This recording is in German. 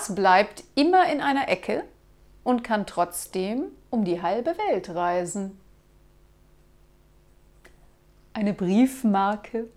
Das bleibt immer in einer Ecke und kann trotzdem um die halbe Welt reisen? Eine Briefmarke